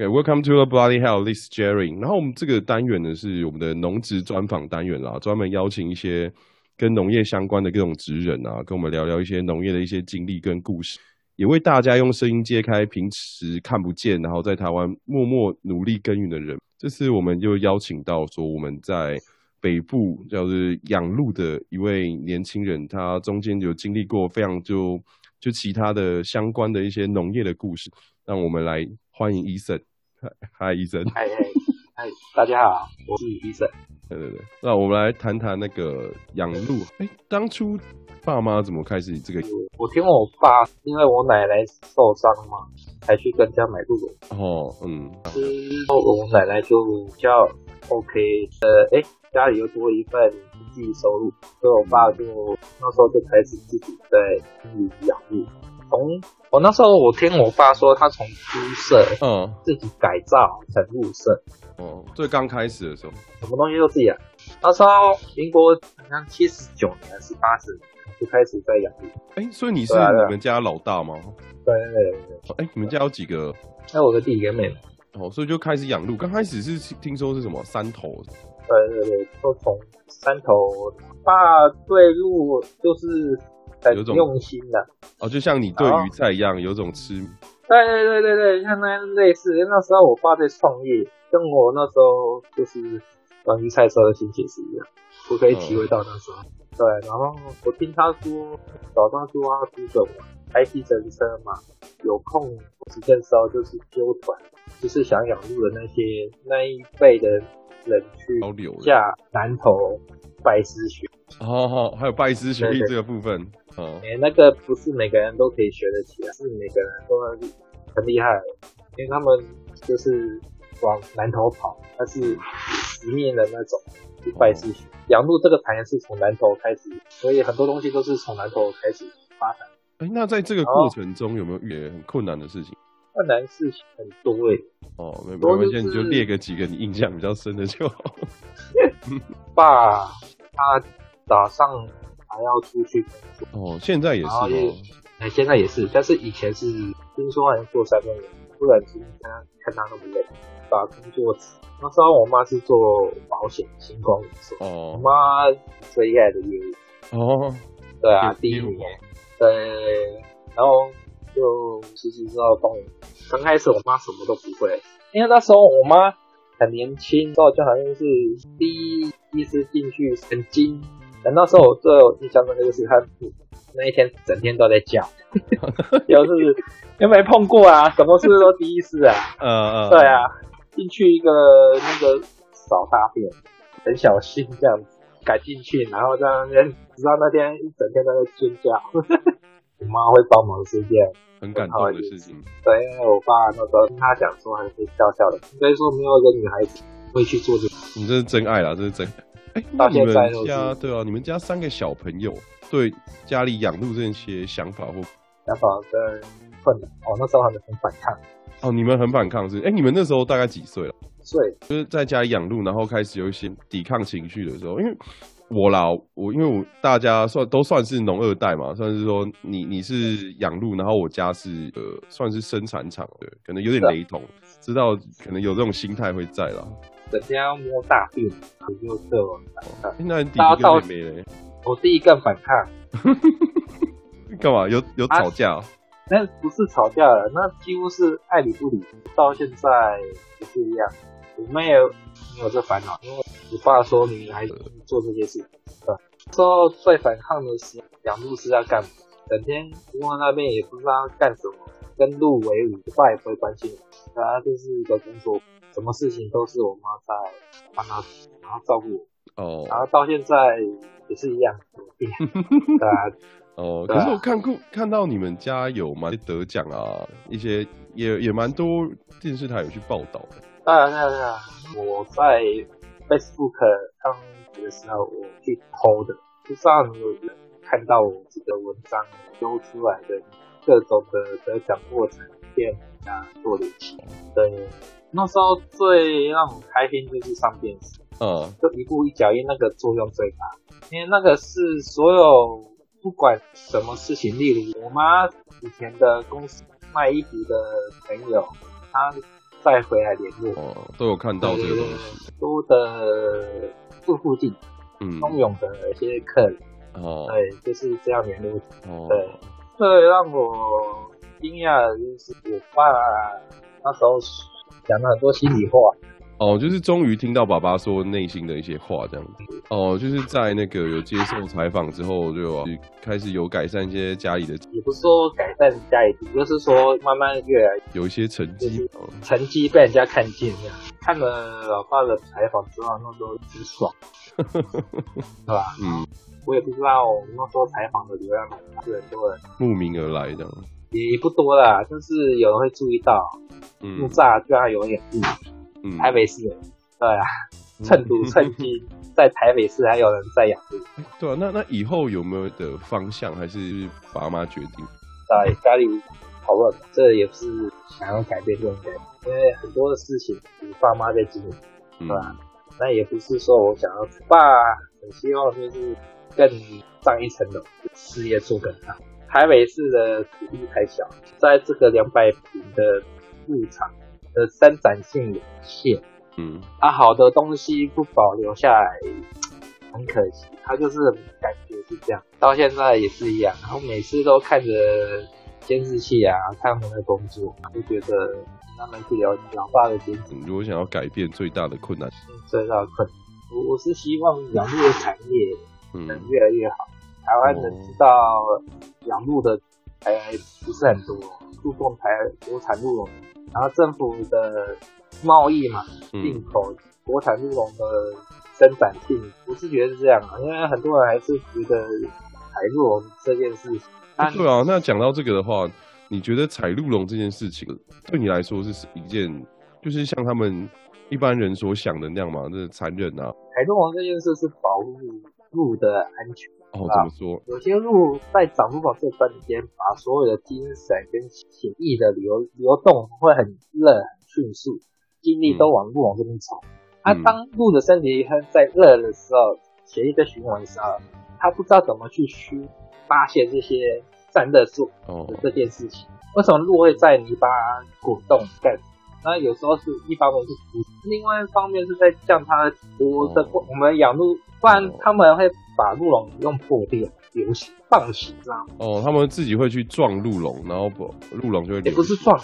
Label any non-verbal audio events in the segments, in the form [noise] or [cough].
OK，welcome to the Bloody Hell. This is Jerry. 然后我们这个单元呢是我们的农职专访单元啦，专门邀请一些跟农业相关的各种职人啊，跟我们聊聊一些农业的一些经历跟故事，也为大家用声音揭开平时看不见，然后在台湾默默努力耕耘的人。这次我们就邀请到说我们在北部叫做养鹿的一位年轻人，他中间有经历过非常就就其他的相关的一些农业的故事，让我们来欢迎 Eason。嗨，Eason。嗨嗨嗨，大家好，我是 Eason。对对对，那我们来谈谈那个养鹿。哎，当初爸妈怎么开始这个？我听我爸，因为我奶奶受伤嘛，才去跟家买鹿。哦，嗯。之后我奶奶就比较 OK，呃，哎，家里又多一份经济收入，所以我爸就那时候就开始自己在养鹿。从我那时候，我听我爸说，他从猪舍，嗯，自己改造成鹿舍。哦，最刚开始的时候，什么东西都自己养。那时候民国好像七十九年还是八十年就开始在养鹿。哎、欸，所以你是你们家老大吗？对对对对。哎、欸，你们家有几个？还有我的弟弟跟妹妹。哦，所以就开始养鹿。刚开始是听说是什么山头？对对对，都从山头。爸对鹿就是。很用心的哦，就像你对鱼菜一样，有种吃。对对对对对，像那类似，那时候我爸在创业，跟我那时候就是养鱼菜时候的心情是一样，我可以体会到那时候。嗯、对，然后我听他说，早上就要出门玩，开计程车嘛，有空时间时候就是揪团，就是想养鹿的那些那一辈的人去下南投拜师学。哦好，还有拜师学艺这个部分。哎、欸，那个不是每个人都可以学得起来，是每个人都很厉害，因为他们就是往南头跑，他是实面的那种一拜师学。养路这个产业是从南头开始，所以很多东西都是从南头开始发展。哎、欸，那在这个过程中有没有遇很困难的事情？困难事情很多哎、欸。哦，没没关系，你就列个几个你印象比较深的就好。[laughs] 爸，他早上。还要出去工作哦，现在也是哦，哎、欸，现在也是，但是以前是听说好像做三分钟，突然之间看他看他那么累，把工作辞。那时候我妈是做保险，星光人寿哦，我妈最爱的业务哦，对啊，第一年，对，然后就实习之后帮我，刚开始我妈什么都不会，因为那时候我妈很年轻，之后就好像是第一第一次进去很惊。等那时候我最有印象的就是他那一天整天都在叫，[laughs] 有是又没碰过啊，什么事都第一次啊。[laughs] 嗯嗯。对啊，进去一个那个扫大便，很小心这样子赶进去，然后在那边，直到那天一整天都在尖叫。[laughs] 我妈会帮忙是件很感动的事情。对，因为我爸那时候听他讲说还是笑笑的，所以说没有一个女孩子会去做这个。你这是真爱啦，这是真爱。哎，那你们家对啊，你们家三个小朋友对家里养鹿这些想法或想法跟困难哦，那时候他们很反抗哦，你们很反抗是？哎，你们那时候大概几岁了？岁就是在家里养鹿，然后开始有一些抵抗情绪的时候。因为我啦，我因为我大家算都算是农二代嘛，算是说你你是养鹿，然后我家是呃算是生产厂，对，可能有点雷同，知道可能有这种心态会在啦。整天要摸大便，你就这种反抗。那你弟弟跟妹妹呢？我弟弟更反抗。[laughs] 干嘛？有有吵架、喔？那不是吵架了，那几乎是爱理不理。到现在也是一样。我妹也没有这烦恼，因为我爸说你还做这些事。对，说最反抗的是养鹿是要干嘛？整天窝在那边也不知道干什么，跟鹿为伍，我爸也不会关心。他就是一个工作。什么事情都是我妈在帮他，然后照顾我。哦，oh. 然后到现在也是一样，[laughs] 对啊。哦，可是我看过看到你们家有蛮得奖啊，一些也也蛮多电视台有去报道的。当然，当然，我在 Facebook 刚的时候我去偷的，不知道有人看到我这个文章丢出来的各种的得奖过程片啊，做的起，对。那时候最让我开心就是上电视，嗯，就一步一脚印那个作用最大，因为那个是所有不管什么事情，例如我妈以前的公司卖衣服的朋友，他再回来联络。哦，都有看到这个东西。租的住附近，嗯，通涌的一些客人，哦，对，就是这样联络。哦，对，最让我惊讶的就是我爸那时候讲了很多心里话。哦，就是终于听到爸爸说内心的一些话，这样子。哦，就是在那个有接受采访之后，就开始有改善一些家里的，也不是说改善家里，就是说慢慢越来有一些成绩，成绩被人家看见这样。看了老爸的采访之后，那时候很爽，[laughs] 是吧？嗯，我也不知道那时候采访的流量是很多人慕名而来的，也不多啦，就是有人会注意到，嗯，木栅居然有养鹿。嗯，台北市，对啊，趁赌 [laughs] 趁金，在台北市还有人在养鹿。对啊，那那以后有没有的方向，还是爸妈决定？在家里讨论，这也不是想要改变这种感觉，因为很多的事情，你爸妈在经营，对吧？嗯、那也不是说我想要，爸很希望就是更上一层楼，事业做更大。台北市的土地太小，在这个两百平的牧场。的生产性有限，嗯，啊，好的东西不保留下来，很可惜。他就是感觉是这样，到现在也是一样。然后每次都看着监视器啊，看他们的工作，就觉得他们去了解老爸的坚持。如果想要改变，最大的困难，最大的困难，我我是希望养鹿的产业能越来越好。嗯、台湾人知道养鹿的还不是很多，注重台国产鹿茸。然后政府的贸易嘛，进口国产鹿茸的生产性，我是觉得是这样啊，因为很多人还是觉得采鹿茸这件事情。对啊，那讲到这个的话，你觉得采鹿茸这件事情对你来说是一件，就是像他们一般人所想的那样嘛？这是残忍啊！采鹿茸这件事是保护鹿的安全。哦，怎么说？有些鹿在长鹿茸这段时间，把所有的精神跟血液的流流动会很热、很迅速，精力都往鹿往这边走。它、嗯啊、当鹿的身体在热的时候，血液在循环的时候，它不知道怎么去虚发现这些散热素的这件事情。哦、为什么鹿会在泥巴滚动干？那有时候是一方面是毒，另外一方面是在降它的我们养鹿，不然他们会把鹿茸用破掉、流血、放血，知道吗？哦，他们自己会去撞鹿茸，然后不，鹿茸就会不是撞，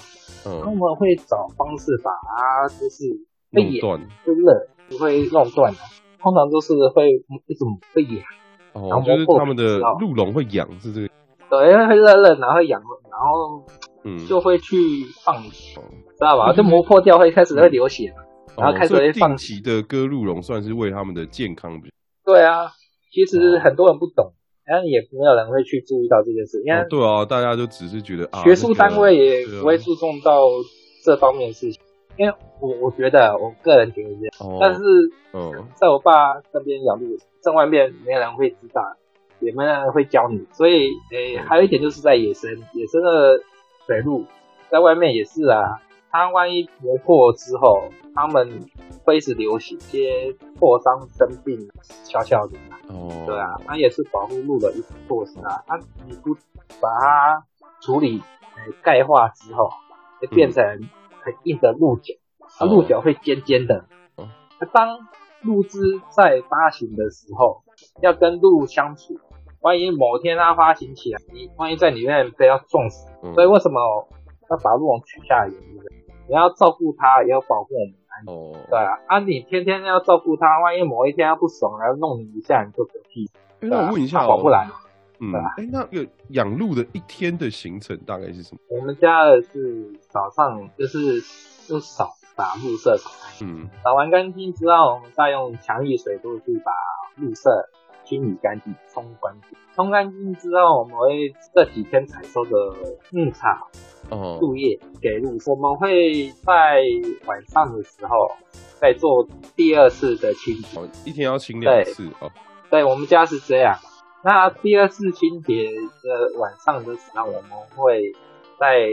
嗯，他们会找方式把它就是被咬断，会热，不会弄断的。通常都是会一直被咬。哦，然后就是他们的鹿茸会痒，是这个。对，因为会热热，然后痒，然后嗯，就会去放血。嗯知道吧？就磨破掉会开始会流血，然后开始会放血。的割鹿茸算是为他们的健康。对啊，其实很多人不懂，然后也没有人会去注意到这件事。因为对啊，大家就只是觉得啊，学术单位也不会注重到这方面的事情。因为我我觉得，我个人觉得这样。但是，嗯，在我爸那边养鹿，在外面没有人会知道，也没有人会教你。所以，诶，还有一点就是在野生，野生的水鹿在外面也是啊。它万一磨破之后，他们会一直流血，些破伤、生病，小小的。哦，对啊，它也是保护鹿的一种措施啊。它你不把它处理钙化之后，会变成很硬的鹿角，它鹿角会尖尖的。哦，那当鹿只在发情的时候，要跟鹿相处，万一某天它发情起来，你万一在里面被它撞死，所以为什么要把鹿茸取下来？你要照顾它，也要保护我们安全。哦，对啊，啊，你天天要照顾它，万一某一天它不爽来弄你一下，你就嗝屁。那我问一下，保不来。嗯，哎，那个养鹿的一天的行程大概是什么？我们家的是早上就是就扫把鹿舍，嗯，扫完干净之后，我们再用强力水柱去把鹿舍清理干净、冲干净。冲干净之后，我们会这几天采收的牧草。哦，树叶给鹿，我们会在晚上的时候再做第二次的清洁。哦，一天要清两次哦。对，我们家是这样。那第二次清洁的晚上的时候，我们会在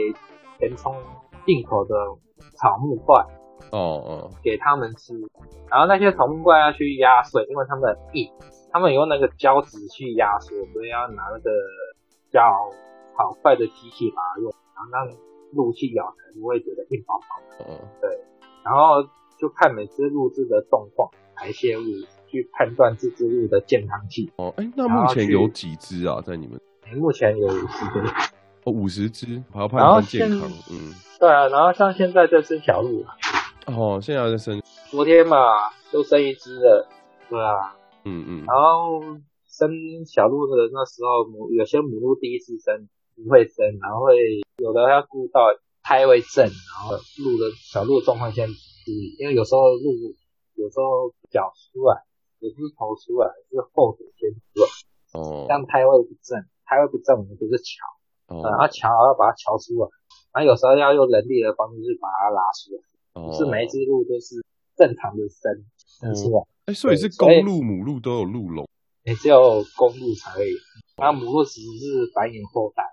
填充进口的草木块。哦哦，给他们吃。然后那些草木怪要去压碎，因为他们硬，他们用那个胶纸去压缩，所以要拿那个较好快的机器把它用。然后让鹿去咬才不会觉得硬邦邦的。嗯，对。然后就看每只鹿只的状况、排泄物，去判断这只鹿的健康性。哦，哎，那目前有几只啊？在你们？目前有五十只。哦，五十只，还要判断健康。嗯，对啊，然后像现在在生小鹿。哦，现在在生。昨天嘛，就生一只了。对啊。嗯嗯。然后生小鹿的那时候，母有些母鹿第一次生不会生，然后会有的要顾到胎位正，然后鹿的小鹿的状况先因为有时候鹿有时候脚出来，也不是头出来，是后腿先出来。哦。像胎位不正，胎位不正，我们就是桥。哦。然后桥要把它桥出来，然后有时候要用人力的方式去把它拉出来。哦。不是每一只鹿都是正常的生生出来。哎，所以是公鹿、母鹿都有鹿茸。也只有公鹿才会有，那母鹿其实是繁衍后代。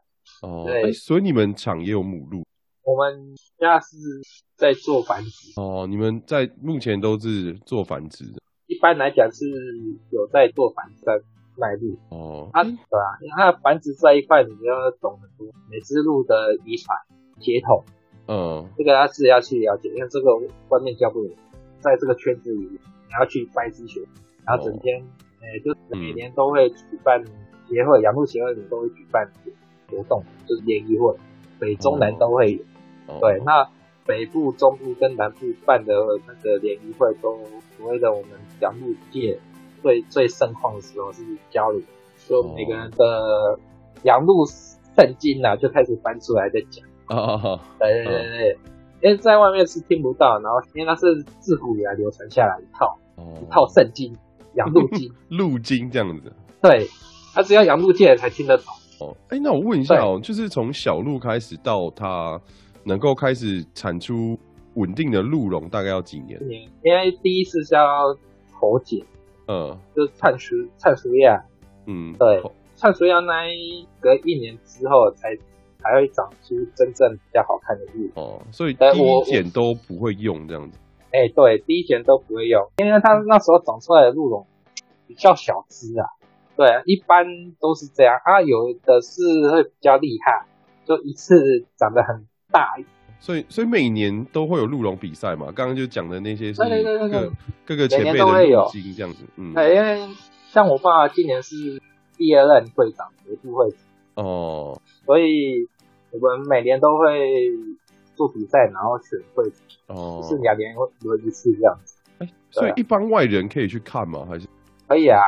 哦，对，所以你们厂也有母鹿？我们家是在做繁殖。哦，你们在目前都是做繁殖的？一般来讲是有在做繁殖卖鹿。哦，啊，对啊，因为它繁殖这一块你要懂很多，每只鹿的遗传、血统，嗯，这个要自己要去了解，因为这个外面教不了，在这个圈子里你要去拜师学，然后整天。哦哎，就每年都会举办协会，养鹿协会里都会举办活动，就是联谊会，北中南都会有。Oh. 对，那北部、中部跟南部办的那个联谊会，都所谓的我们养鹿界最最盛况的时候是交流，就每个人的养鹿圣经啊，就开始翻出来在讲。哦，对对对对，因为在外面是听不到，然后因为那是自古以来流传下来一套，oh. 一套圣经。养鹿经，[laughs] 鹿经这样子，对，他只要养鹿界才听得懂。哦，哎、欸，那我问一下哦，就是从小鹿开始到它能够开始产出稳定的鹿茸，大概要几年？年，因为第一次是要头剪，嗯，就是采熟采熟叶，嗯，对，采熟叶那一隔一年之后才才会长出真正比较好看的鹿。哦，所以第一剪都不会用这样子。哎、欸，对，第一剪都不会用，因为它那时候长出来的鹿茸比较小只啊。对，一般都是这样啊，有的是会比较厉害，就一次长得很大。所以，所以每年都会有鹿茸比赛嘛？刚刚就讲的那些是各对对对对各个前辈的鹿经这样子。嗯，对，因为像我爸今年是第二任会长，学部会长。哦，所以我们每年都会做比赛，然后选会长。哦，是两年轮一次这样子。哎、欸，所以一般外人可以去看吗？还是可以啊，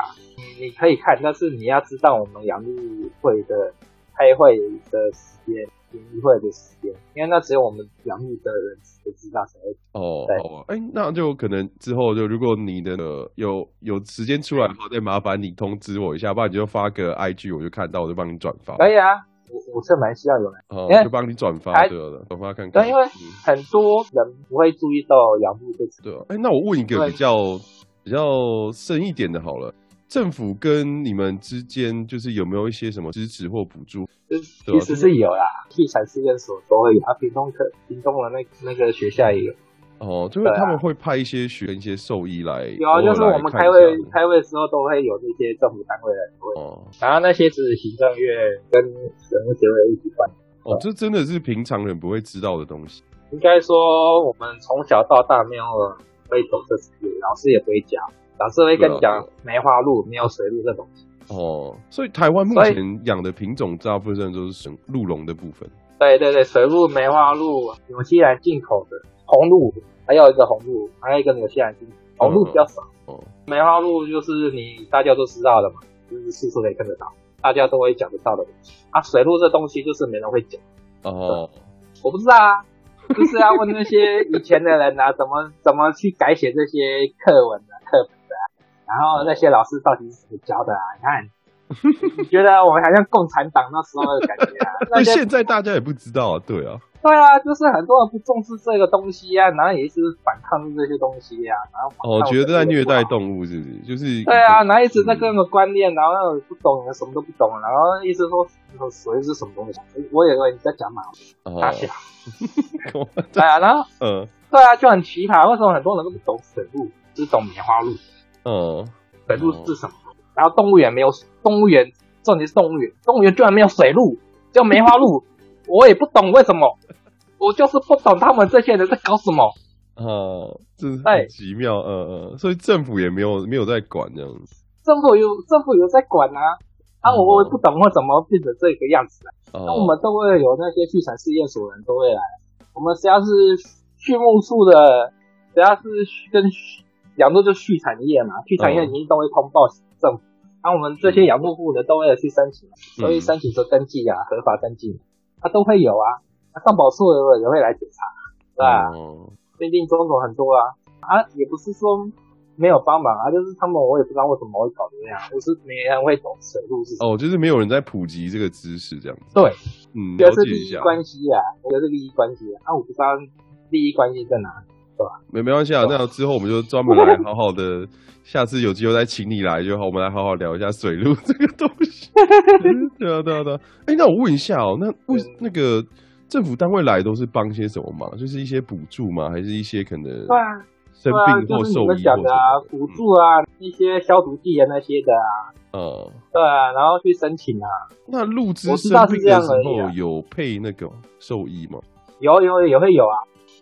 你可以看，但是你要知道我们杨丽会的开会的时间、联谊会的时间，因为那只有我们养鹿的人才知道才会。哦，对，哎、欸，那就可能之后就如果你的有有时间出来的话，再麻烦你通知我一下，不然你就发个 IG，我就看到我就帮你转发。可以啊。我我是蛮需要有人，哦，就帮你转发对了，转发看看。对，因为很多人不会注意到养鹿这次。对啊，哎，那我问一个比较比较深一点的，好了，政府跟你们之间就是有没有一些什么支持或补助？其实是有啦，畜产试验所都会有，啊，屏东科屏东的那那个学校也有。哦，就是他们会派一些学一些兽医来，有啊，就是我们开会开会的时候都会有这些政府单位来会，哦，然后那些是行政院跟人物协会一起办。哦，这真的是平常人不会知道的东西。应该说，我们从小到大没有会懂这些，老师也不会讲，老师会跟你讲梅花鹿、没有水鹿这东西。哦，所以台湾目前养的品种大部分都是属鹿茸的部分。对对对，水鹿、梅花鹿，纽西兰进口的红鹿。还有一个红鹿，还有一个纽西兰金，红鹿比较少。哦、嗯，梅花鹿就是你大家都知道的嘛，就是四处可以看得到，大家都会讲得到的东西。啊，水鹿这东西就是没人会讲。哦，我不知道啊，就是要问那些以前的人啊，[laughs] 怎么怎么去改写这些课文的、啊、课本然后那些老师到底是怎么教的啊？[laughs] 你看。你觉得我们好像共产党那时候的感觉啊？[laughs] 那现在大家也不知道啊，对啊，对啊，就是很多人不重视这个东西啊，然后也一直反抗这些东西啊，然后哦，觉得在虐待动物是不是？就是对啊，然后一直在各个观念，然后不懂什么都不懂，然后一直说说水是什么东西，我以为你在讲马，大小，[laughs] 对啊，然后嗯，对啊，就很奇葩，为什么很多人都不懂水路，只懂梅花鹿？嗯，水路是什么？然后动物园没有动物园，重点是动物园，动物园居然没有水路，叫梅花鹿，[laughs] 我也不懂为什么，我就是不懂他们这些人在搞什么。哦，这是太奇妙，嗯嗯，所以政府也没有没有在管这样子。政府有政府有在管啊，啊，我我不懂为什么变成这个样子啊。那、哦、我们都会有那些畜产试验所的人都会来，我们只要是畜牧处的，只要是跟养鹿就畜产业嘛，畜产业一定都会通报政府。那、啊、我们这些养鹿户的都会去申请，都会申请说登记啊，合法登记，它、啊、都会有啊。那上保处也会来检查，对吧？定定种种很多啊，啊，也不是说没有帮忙啊，就是他们我也不知道为什么会搞这样，就是没人会懂水路是什么。哦，就是没有人在普及这个知识这样子。对，嗯，这是利益关系啊，我觉得是利益关系啊，啊，我不知道利益关系在哪吧？没没关系啊，那之后我们就专门来 [laughs] 好好的。下次有机会再请你来就好，我们来好好聊一下水路 [laughs] 这个东西。[laughs] 对啊，对啊，对啊。哎、欸，那我问一下哦、喔，那为那个政府单位来都是帮些什么忙？就是一些补助吗？还是一些可能对啊生病或兽医讲的啊，补助啊，一些消毒剂啊那些的啊。嗯，对啊，然后去申请啊。那入职生病的时候有配那个兽医吗？有有也会有啊，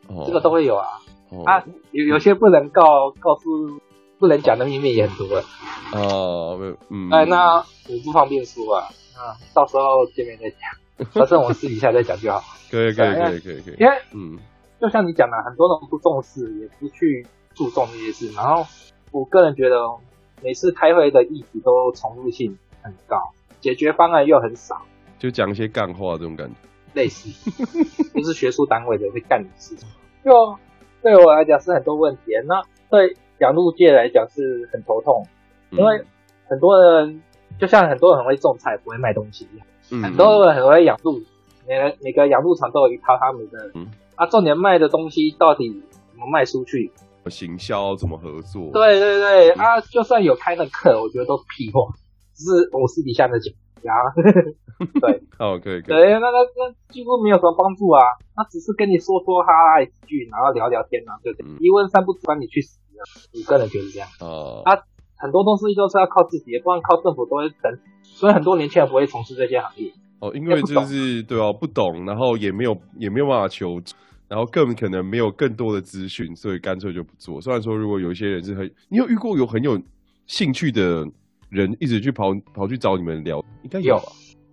哦、这个都会有啊。哦、啊，有有些不能告告诉。不能讲的秘密也很多了哦，嗯，哎，那我不方便说啊，啊，到时候见面再讲，[laughs] 反正我们私底下再讲就好。可以，可以，可以，可以，可以。因为，嗯，就像你讲的，很多人不重视，也不去注重这些事。然后，我个人觉得，每次开会的议题都重复性很高，解决方案又很少，就讲一些干话这种感觉。类似，[laughs] 就是学术单位的会干的事情。[laughs] 就对我来讲是很多问题。那对。养鹿界来讲是很头痛，因为很多人就像很多人很会种菜，不会卖东西一样，嗯，很多人很会养鹿，每个每个养鹿场都有一套他们的，嗯，啊，重点卖的东西到底怎么卖出去？行销怎么合作？对对对，嗯、啊，就算有开那课，我觉得都是屁话，只是我私底下在讲，啊，[laughs] 对，[laughs] 哦，可以可以，对，那那那几乎没有什么帮助啊，他只是跟你说说哈哈几句，然后聊聊天啊，对不对？嗯、一问三不知，管你去死。你个人觉得这样？哦，他很多东西都是要靠自己，也不然靠政府都会等，所以很多年轻人不会从事这些行业。哦，因为就是对哦，不懂，然后也没有也没有办法求助，然后更可能没有更多的资讯，所以干脆就不做。虽然说，如果有一些人是很，你有遇过有很有兴趣的人，一直去跑跑去找你们聊，应该有吧？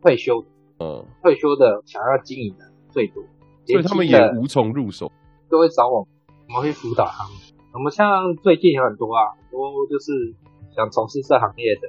退休，嗯，退休的想要经营的最多，所以他们也无从入手，都会找我，我们会辅导他们。我们像最近有很多啊，很多就是想从事这行业的，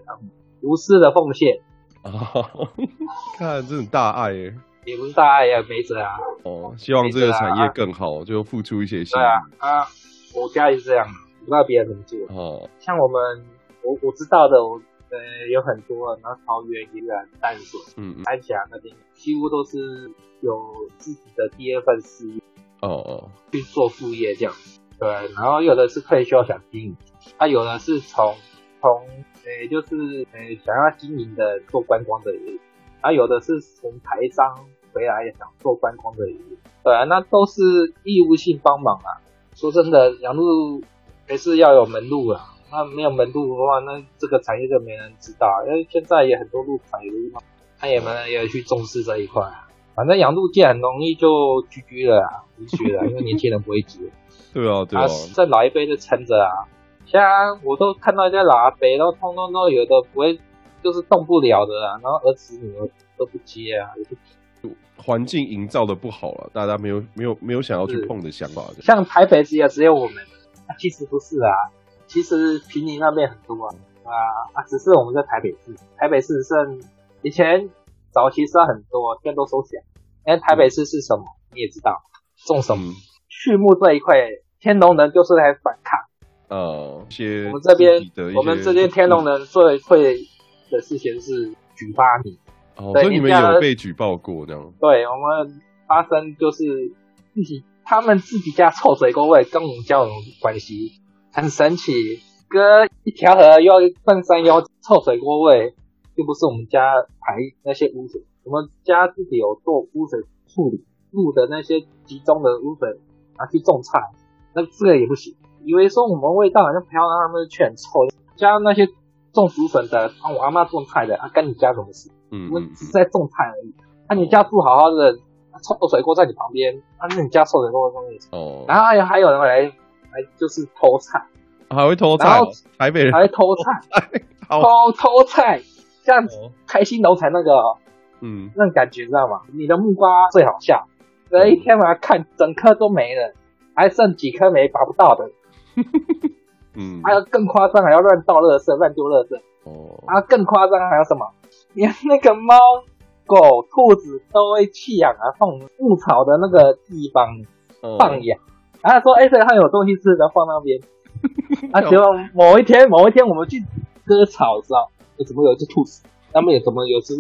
无私的奉献哦，[laughs] 看这种大爱耶，也不是大爱呀，没辙啊。哦，希望这个产业更好，啊、就付出一些心。对啊，啊，我家也是这样，不知道别人怎么做。哦，像我们，我我知道的，我呃有很多，然后桃园、宜兰、淡水、嗯，三峡那边，几乎都是有自己的第二份事业。哦哦，去做副业这样子。对，然后有的是退休想经营，他、啊、有的是从从呃就是呃想要经营的做观光的人，他、啊、有的是从台商回来也想做观光的人，对啊，那都是义务性帮忙啊。说真的，养路还是要有门路啊，那没有门路的话，那这个产业就没人知道，因为现在也很多鹿场也他也没人也去重视这一块啊。反正养鹿界很容易就 GG 了啊，无趣了，[laughs] 因为年轻人不会接。对啊，对啊，这老一辈就撑着啊。像我都看到一些老阿伯，然后通通都有的不会，就是动不了的啊。然后儿子女儿都不接啊，环境营造的不好了，大家没有没有没有想要去碰的想法。像台北市也只有我们，啊，其实不是啊，其实平林那边很多啊啊啊，只是我们在台北市，台北市剩以前早期是很多，现在都收起来。哎台北市是什么，嗯、你也知道，种什么，畜牧这一块。天龙人就是来反抗，呃，些我们这边，我们这边天龙人最会的事情是举发你，哦，所以你们有被举报过这样？对，我们发生就是自己他们自己家臭水沟味跟我们交有关系，很神奇，隔一条河又一份山腰臭水沟味，又不是我们家排那些污水，我们家自己有做污水处理，路的那些集中的污水拿去种菜。那这个也不行，以为说我们味道好像飘到他们去很臭，加那些种竹笋的，啊我阿妈种菜的，啊跟你家什么事？嗯，我们只是在种菜而已。啊你家住好好的，臭水沟在你旁边，啊那你家臭水沟在上面。哦。然后还有还有人来还就是偷菜，还会偷菜，台北人还会偷菜，偷偷菜，这样子开心农场那个，嗯，那种感觉知道吗？你的木瓜最好笑，这一天晚上看整颗都没了，还剩几颗没拔不到的，[laughs] 嗯，还有更夸张，还要乱倒垃圾，乱丢垃圾，哦，然后更夸张还有什么？连那个猫。狗、兔子都会弃养啊，放牧草的那个地方放养。然后说：“哎，这里还有东西吃然后，放那边。”啊，结果某一天，某一天我们去割草的时候，怎么有一只兔子？那边有怎么有只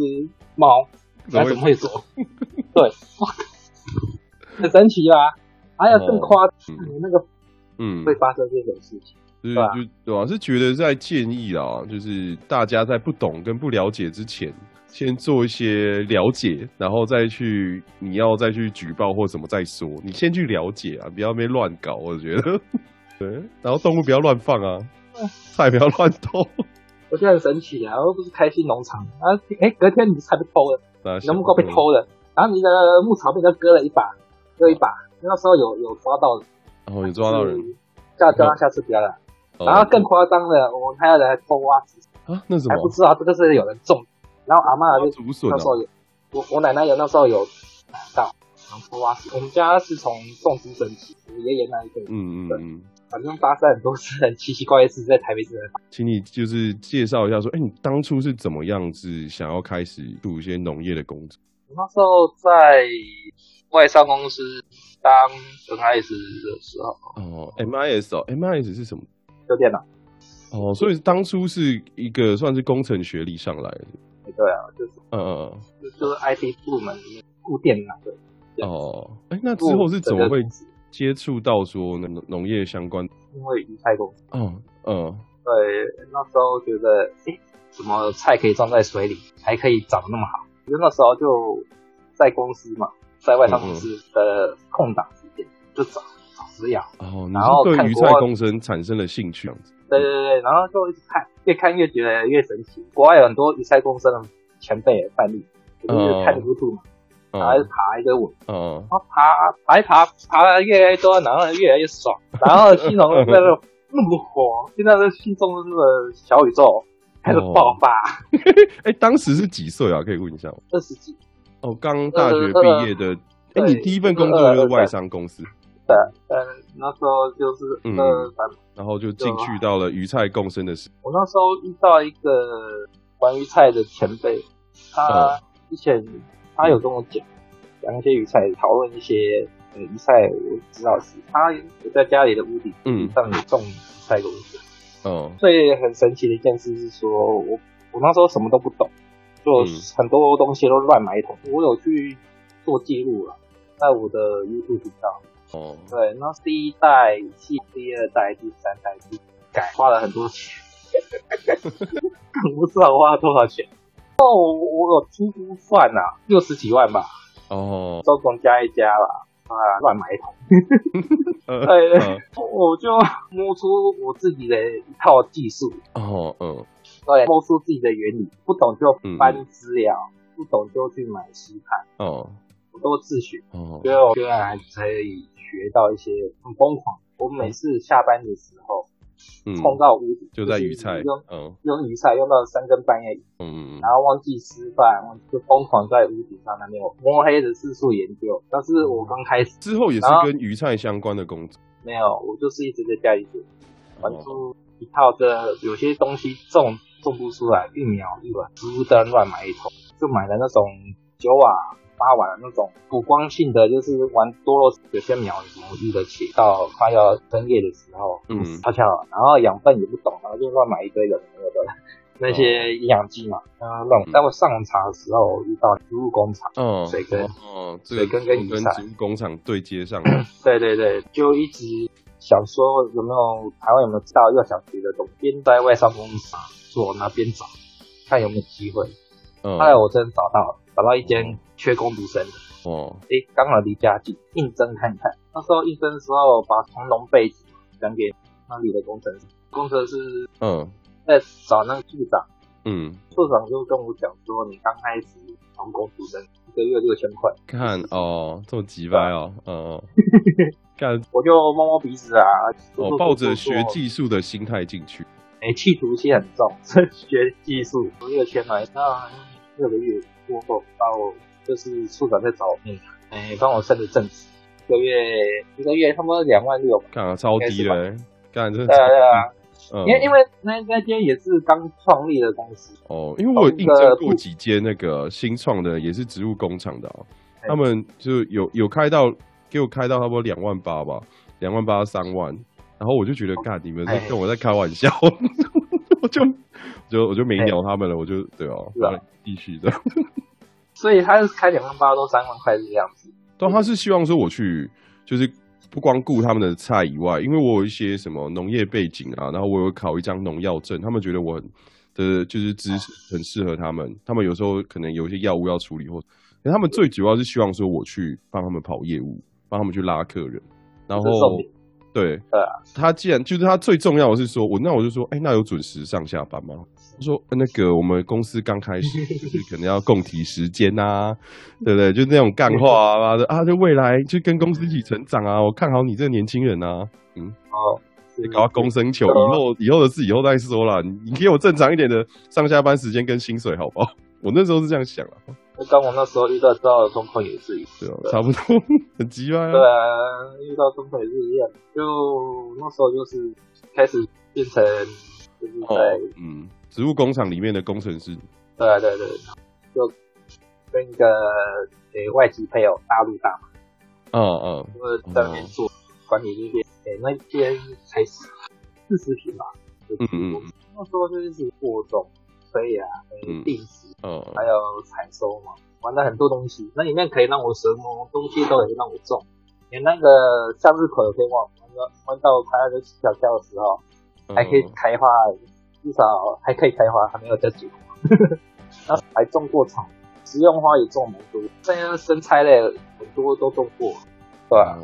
猫？怎么会走？对，很神奇啊？还有更夸张，那个嗯，会发生这种事情，对吧？就对吧？是觉得在建议啊，就是大家在不懂跟不了解之前。先做一些了解，然后再去你要再去举报或什么再说。你先去了解啊，不要被乱搞。我觉得，[laughs] 对，然后动物不要乱放啊，菜不要乱偷。我觉得很神奇啊，又不是开心农场啊，哎，隔天你的菜被偷了，你的木瓜被偷了，然后你的牧草被人家割了一把，割一把，那时候有有抓到，哦，有抓到人，叫叫他下次不要了。然后更夸张的，我们还有人来偷挖子啊，那怎么？还不知道这个是有人种。然后阿妈就那时候有，我我奶奶有那时候有到，然后挖。我们家是从种植神奇，我爷爷那一辈，嗯嗯嗯，反正发生很多事很奇奇怪怪的事在台北市。请你就是介绍一下，说，哎，你当初是怎么样子想要开始做一些农业的工作？我那时候在外商公司当 MIS 的时候，哦，MIS 哦，MIS 是什么？修电脑。哦，所以当初是一个算是工程学历上来的。对啊，就是，嗯嗯嗯，就是 IT 部门里面顾电脑的。哦，哎，那之后是怎么会接触到说农农业相关？因为鱼菜公司。哦，嗯，对，那时候觉得，哎，什么菜可以装在水里，还可以长得那么好？因为那时候就在公司嘛，在外商公司的空档时间就找找资料。哦，然后对鱼菜共生产生了兴趣，这样子。对对对，然后就一直看，越看越觉得越神奇。国外有很多鱼菜共生的前辈的范例，就是看 YouTube 嘛，然后爬一个稳，然后爬爬一爬，爬的越来越多，然后越来越爽，然后心中那个那么火，现在的心中的那个小宇宙开始爆发。哎，当时是几岁啊？可以问一下吗？二十几。哦，刚大学毕业的。哎，你第一份工作就是外商公司。对，嗯，那时候就是呃，然后就进去到了鱼菜共生的时。我那时候遇到一个玩鱼菜的前辈，他之前他有跟我讲讲一些鱼菜，讨论一些呃鱼菜，我知道是他有在家里的屋顶嗯上面种鱼菜公司。哦，所以很神奇的一件事是说，我我那时候什么都不懂，就很多东西都乱买一通。我有去做记录了，在我的 YouTube 频道。哦，对，那第一代系，第二代、第三代是改，花了很多钱，[laughs] 不知道花了多少钱。哦，我有初步算呐，六十几万吧。哦，周总加一加啦，啊，乱买一通。[laughs] 对，我就摸出我自己的一套技术。哦，嗯，对，摸出自己的原理，不懂就翻资料，不懂就去买实盘。哦，我都自学。哦，最后居然可以。学到一些很疯狂，我每次下班的时候，嗯，冲到屋顶，就在鱼菜，用嗯用鱼菜用到三更半夜，嗯嗯，然后忘记吃饭，就疯狂在屋顶上那边我摸黑的四处研究。但是我刚开始之后也是跟鱼菜相关的工作，没有，我就是一直在家里做，玩出一套的，有些东西种种不出来，一秒一碗，植物灯乱买一通，就买了那种九瓦。发完了那种补光性的，就是玩多肉，有些苗什么育得起，到快要分叶的时候，嗯，悄悄，然后养分也不懂，然后就乱买一堆的那个的那些营养剂嘛，啊乱。待会上场的时候遇到植物工厂，嗯，水根，嗯，水根跟鱼菜植物工厂对接上，[coughs] 对对对，就一直想说有没有台湾有没有知道幼小学的东西，边在外商公司做，那边找看有没有机会。后来我真找到了，找到一间缺工读生的。哦，哎，刚好离家近，应征看看。那时候应征的时候，把从农背景讲给那里的工程师，工程师嗯，在找那个处长，嗯，处长就跟我讲说，你刚开始从工读生一，个月六千块。看哦，这么急掰哦，哦，[laughs] 干，我就摸摸鼻子啊，我抱着学技术的心态进去。哎，企图心很重，学技术，六千来，那六个月过后，到就是处长在找我妹，哎，帮我升的正职，一个月一个月差不多两万六，干啊，超低了，干这。对啊对啊。因为因为那那间也是刚创立的公司哦，因为我有应征过几间那个新创的，也是植物工厂的啊，他们就有有开到给我开到差不多两万八吧，两万八三万，然后我就觉得，干你们在跟我在开玩笑，[laughs] [laughs] 我就就我就没鸟他们了，我就对哦，继续的，[laughs] 所以他是开两万八到三万块这样子，但他是希望说我去就是。不光顾他们的菜以外，因为我有一些什么农业背景啊，然后我有考一张农药证，他们觉得我的就是知识很适合他们。他们有时候可能有一些药物要处理，或他们最主要是希望说我去帮他们跑业务，帮他们去拉客人，然后。对，对啊，他既然就是他最重要的是说，我那我就说，哎、欸，那有准时上下班吗？他说那个我们公司刚开始，就是可能要共体时间呐、啊，[laughs] 对不对？就那种干话啊，啊，就未来就跟公司一起成长啊，我看好你这个年轻人啊，嗯，好，你搞到公生球，以后以后的事以后再说啦，你给我正常一点的上下班时间跟薪水，好不好？[laughs] 我那时候是这样想啊。刚我那时候遇到这样的状况也是一样，对啊，差不多，很急啊。对啊，遇到状况也是一样，就那时候就是开始变成就是在、哦、嗯，植物工厂里面的工程师。对啊，对对，就跟一个诶外籍配偶大陆大嘛。嗯嗯。因为在那边做管理那边，诶那边才四十平吧。嗯嗯嗯。那时候就是播种。可以啊，可以定时，嗯，还有采收嘛，玩了很多东西。那里面可以让我什么东西都可以让我种，连那个向日葵也可以玩，玩到玩到开那个小跳的时候，还可以开花，至少还可以开花，还没有在结果。那还种过草，食用花也种蛮多，这样生菜类很多都种过，对吧？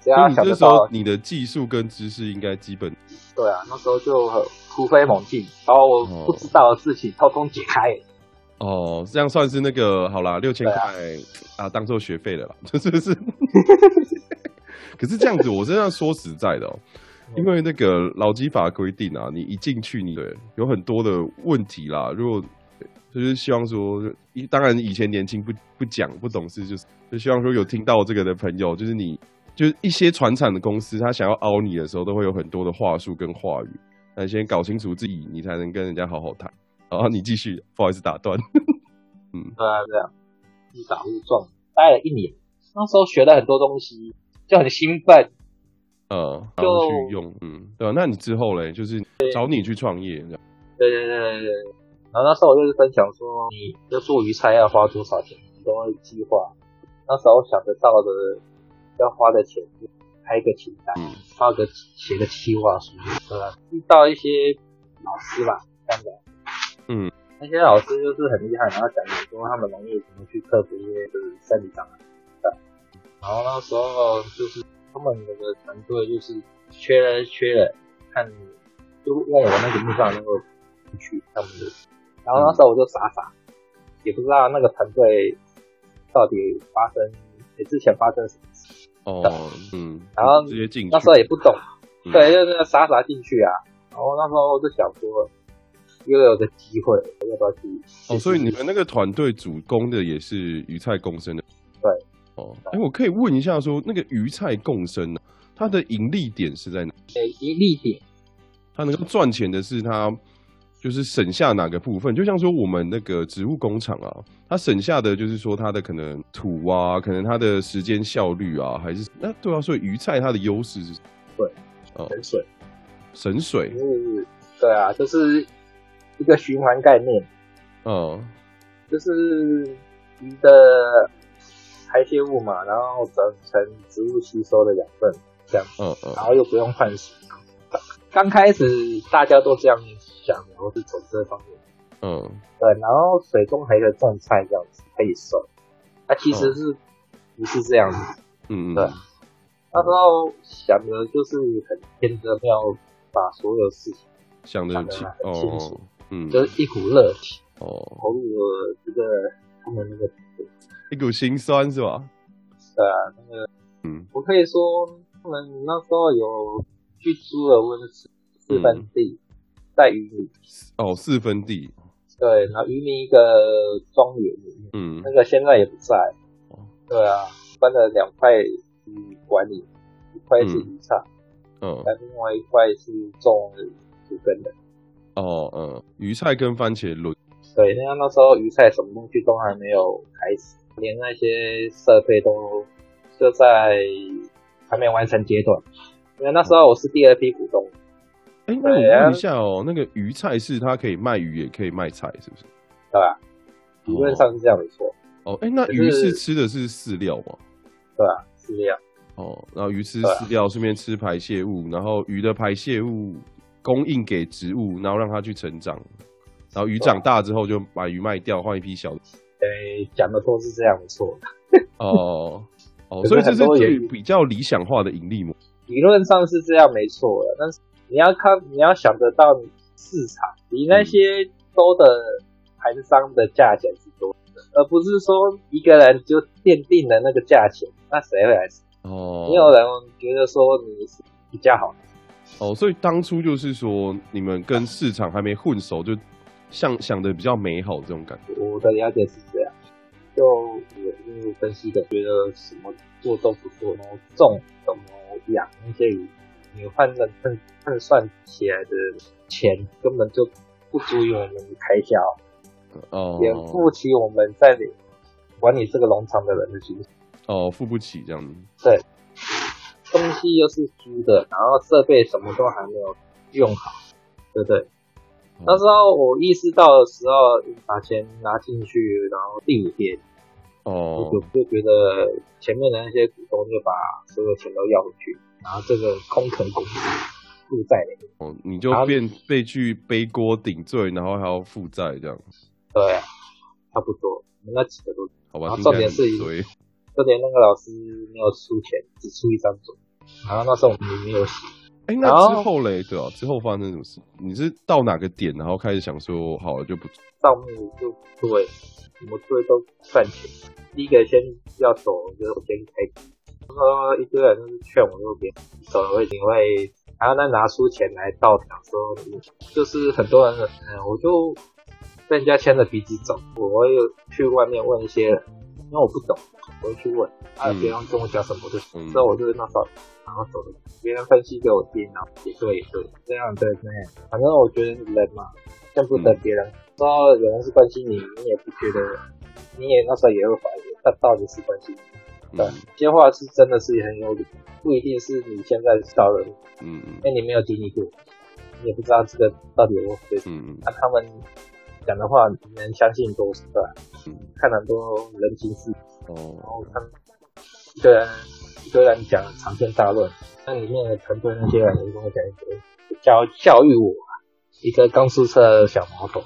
只要想得到，你的技术跟知识应该基本。对啊，那时候就很突飞猛进，然后我不知道的事情通通解开。哦，这样算是那个好啦，六千块啊，啊，当做学费了啦，[laughs] 是不是？[laughs] 可是这样子，我真的说实在的哦、喔，因为那个劳基法规定啊，你一进去，你对有很多的问题啦。如果就是希望说，一当然以前年轻不不讲不懂事，就是就希望说有听到这个的朋友，就是你。就是一些传产的公司，他想要凹你的时候，都会有很多的话术跟话语。那先搞清楚自己，你才能跟人家好好谈。然后，你继续，不好意思打断。[laughs] 嗯，对啊，对啊误打误撞待了一年，那时候学了很多东西，就很兴奋。呃，然后去用，嗯，对吧？那你之后嘞，就是找你去创业，这样。对对对对对。然后那时候我就是分享说，你要做鱼菜要花多少钱，都会计划。那时候想得到的。要花的钱，开一个清单，发个写个计划书，对吧？遇到一些老师吧，这样的，嗯，那些老师就是很厉害，然后讲很多他们农业怎么去克服一些就是生理障碍，对。然后那时候就是他们那个团队就是缺人缺人，看就问我那个地方能够去他们的，然后那时候我就傻傻，也不知道那个团队到底发生，之前发生什么事。哦，嗯，然后直接进去，那时候也不懂，嗯、对，就是傻傻进去啊。然后那时候我就想说，又有个机会，要不要去？哦，所以你们那个团队主攻的也是鱼菜共生的，对。哦，哎，我可以问一下说，说那个鱼菜共生呢，它的盈利点是在哪？呃，盈利点，它能够赚钱的是它。就是省下哪个部分，就像说我们那个植物工厂啊，它省下的就是说它的可能土啊，可能它的时间效率啊，还是那对啊，所以鱼菜它的优势是，对，哦。省水，省水，嗯，对啊，就是一个循环概念，嗯，就是鱼的排泄物嘛，然后整成植物吸收的养分，这样，嗯嗯，然后又不用换水，刚开始大家都这样想。然后是从这方面，嗯，对，然后水中还可以种菜这样子可以收，它其实是不是这样子？嗯，对，那时候想的就是很天真，要把所有事情想得很清楚，嗯，就是一股热情，哦，投入了这个他们那个，一股心酸是吧？是啊，那个，嗯，我可以说，他们那时候有去租了温室四分地，嗯、在渔民。哦，四分地。对，然后鱼米一个庄园里面，嗯，那个现在也不在。哦，对啊，分了两块去管理，一块是鱼菜，嗯，那另外一块是种土根的。哦，嗯，鱼菜跟番茄轮。对，那那时候鱼菜什么东西都还没有开始，连那些设备都就在还没完成阶段。因为那时候我是第二批股东。哎、欸，那我问一下哦，那个鱼菜是它可以卖鱼，也可以卖菜，是不是？对啊，理论上是这样没错。哦，哎、欸，那鱼是吃的是饲料吗？对啊，饲料。哦，然后鱼吃饲料，顺便吃排泄物，然后鱼的排泄物供应给植物，然后让它去成长。然后鱼长大之后就把鱼卖掉，换一批小的。哎，讲的都是这样错的。哦哦，所以这是最比较理想化的盈利模。理论上是这样没错的，但是你要看，你要想得到市场，比那些多的盘商的价钱是多的，而不是说一个人就奠定了那个价钱，那谁会来？哦，没有人觉得说你是比较好。哦，所以当初就是说你们跟市场还没混熟就。想想的比较美好这种感觉，我的了解是这样，就我就分析的，觉得什么做都不做，然后种怎么养那些鱼，你换算换换算起来的钱根本就不足以我们开销，哦，也付不起我们在管理这个农场的人的薪水，哦，付不起这样子，对，东西又是租的，然后设备什么都还没有用好，对不对？那时候我意识到的时候，把钱拿进去，然后第五天，哦，我就就觉得前面的那些股东就把所有钱都要回去，然后这个空壳公司负债了。哦，你就变被去背锅顶罪，然后还要负债这样。对啊，差不多，那几个都。好吧，重点是，重点那个老师没有出钱，只出一张嘴，然后那时候我们没有写。哎、欸，那之后嘞？对啊，之后发生什么事？你是到哪个点，然后开始想说好了就不到目就对，什么对都赚钱。第一个先要走，就是我先开。他说一堆人都是劝我右边走了会你会，然后再拿出钱来倒条，说就是很多人，嗯，我就被人家牵着鼻子走。我又去外面问一些人，因为我不懂，我会去问，啊，别人跟我讲什么，就知道我就是那时候。然后走了，别人分析给我听，然后也对也对，这样对那样，反正我觉得人嘛，见不得别人，说、嗯、有人是关心你，你也不觉得，你也那时候也会怀疑，他到底是关心你，对，这些话是真的是很有理，不一定是你现在知道的，嗯嗯，因为你没有经历过，你也不知道这个到底有没有对，嗯嗯，那他们讲的话，你能相信多少？嗯，看很多人情世，哦，然后他一个人。虽然讲长篇大论，那里面的团队那些人也跟我讲一些教教育我，一个刚出社的小毛头，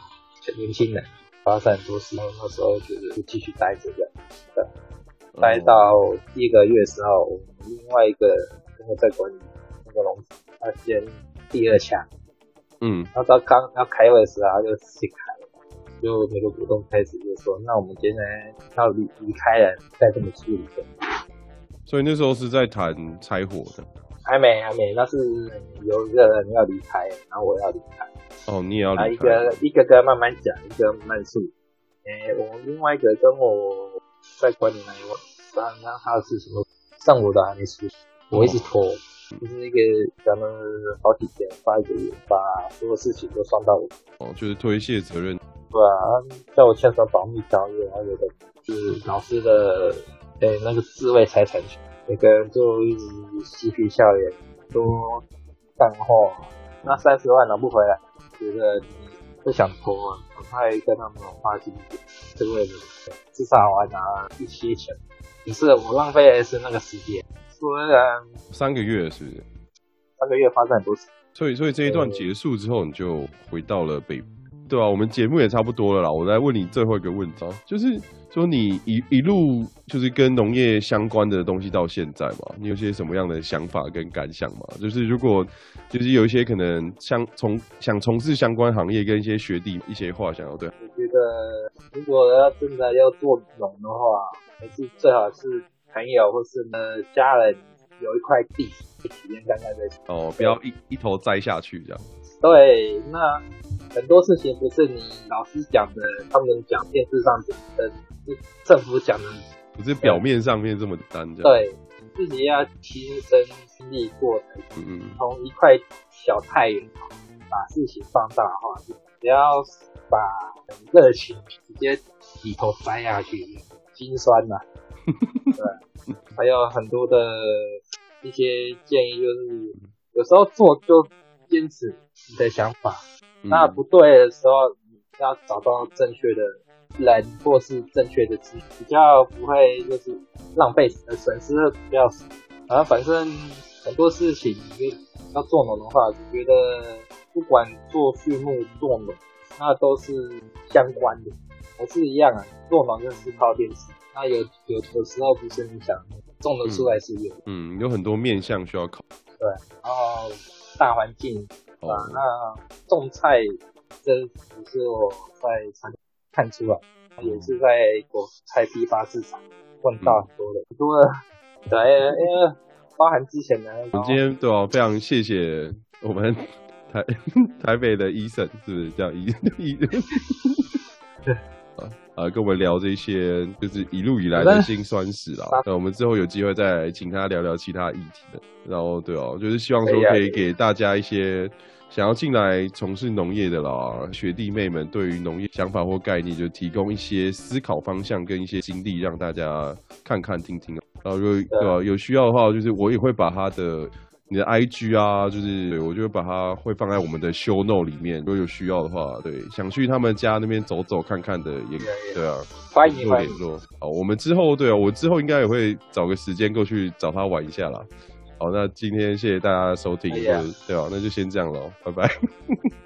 年轻人发生很多事，那时候就是就继续待着这样，对，待到第一个月时候，我们另外一个跟我在管理那个笼子，他先第二枪，嗯，然后他刚要开会的时候，他就自己开了，就每个股东开始就说，那我们今天要离离开了，再这么处理所以那时候是在谈拆伙的，还没还没，那是有一个人要离开，然后我要离开。哦，你也要离开。一个一个个慢慢讲，一个慢慢说。诶，我另外一个跟我在管理那一位，当然他是什么上午的还没出，我一直拖，哦、就是一个咱们好几天发一个月，把所有事情都算到我。哦，就是推卸责任。对啊，叫我签署保密条约，然后有的就是老师的。对，那个自卫财产权，每个人就一直嬉皮笑脸，说干话。那三十万拿不回来，觉得你不想拖，很快跟他们花钱，这个位置至少我还拿一些钱。只是我浪费的是那个时间，虽然三个月是不是？三个月发生很多事。所以，所以这一段结束之后，你就回到了北部。对啊，我们节目也差不多了啦。我来问你最后一个问题，就是说你一一路就是跟农业相关的东西到现在嘛，你有些什么样的想法跟感想嘛？就是如果就是有一些可能相从想从事相关行业跟一些学弟一些话想要对，我觉得如果要真的要做农的话，还是最好是朋友或是呢家人有一块地去体验看看再说。哦，不要一一头栽下去这样。对，那很多事情不是你老师讲的，他们讲电视上讲的，是政府讲的，不是表面上面这么单。对，自己要亲身经历过才行。嗯嗯。从一块小菜园把事情放大的话，不要把热情直接一头栽下去，心酸呐、[laughs] 啊。对，还有很多的一些建议，就是有时候做就。坚持你的想法，嗯、那不对的时候，你要找到正确的人或是正确的资讯，比较不会就是浪费损失比较少。然后反正很多事情，你要做农的话，就觉得不管做畜牧做农，那都是相关的，还是一样啊。做农就是靠电池，那有有有时候不是你想种得出来是有，嗯，有很多面向需要考。对，然后。大环境啊，那种菜这不是我在常看出来，也是在果菜批发市场问到很多的，很多的，对，因为包含之前的。我们今天对啊，非常谢谢我们台 [laughs] 台北的医生，是不是叫医医？对。[laughs] 啊，跟我们聊这些，就是一路以来的辛酸史啦。那我们之后有机会再来请他聊聊其他议题的。然后，对哦，就是希望说可以给大家一些想要进来从事农业的啦，学弟妹们对于农业想法或概念，就提供一些思考方向跟一些经历，让大家看看听听。然后，如果对吧，有需要的话，就是我也会把他的。你的 IG 啊，就是对，我就会把它会放在我们的 show note 里面，如果有需要的话，对，想去他们家那边走走看看的也可以，对啊，欢迎欢迎。好，我们之后对啊，我之后应该也会找个时间过去找他玩一下啦。好，那今天谢谢大家的收听，对啊，那就先这样喽，拜拜。[laughs]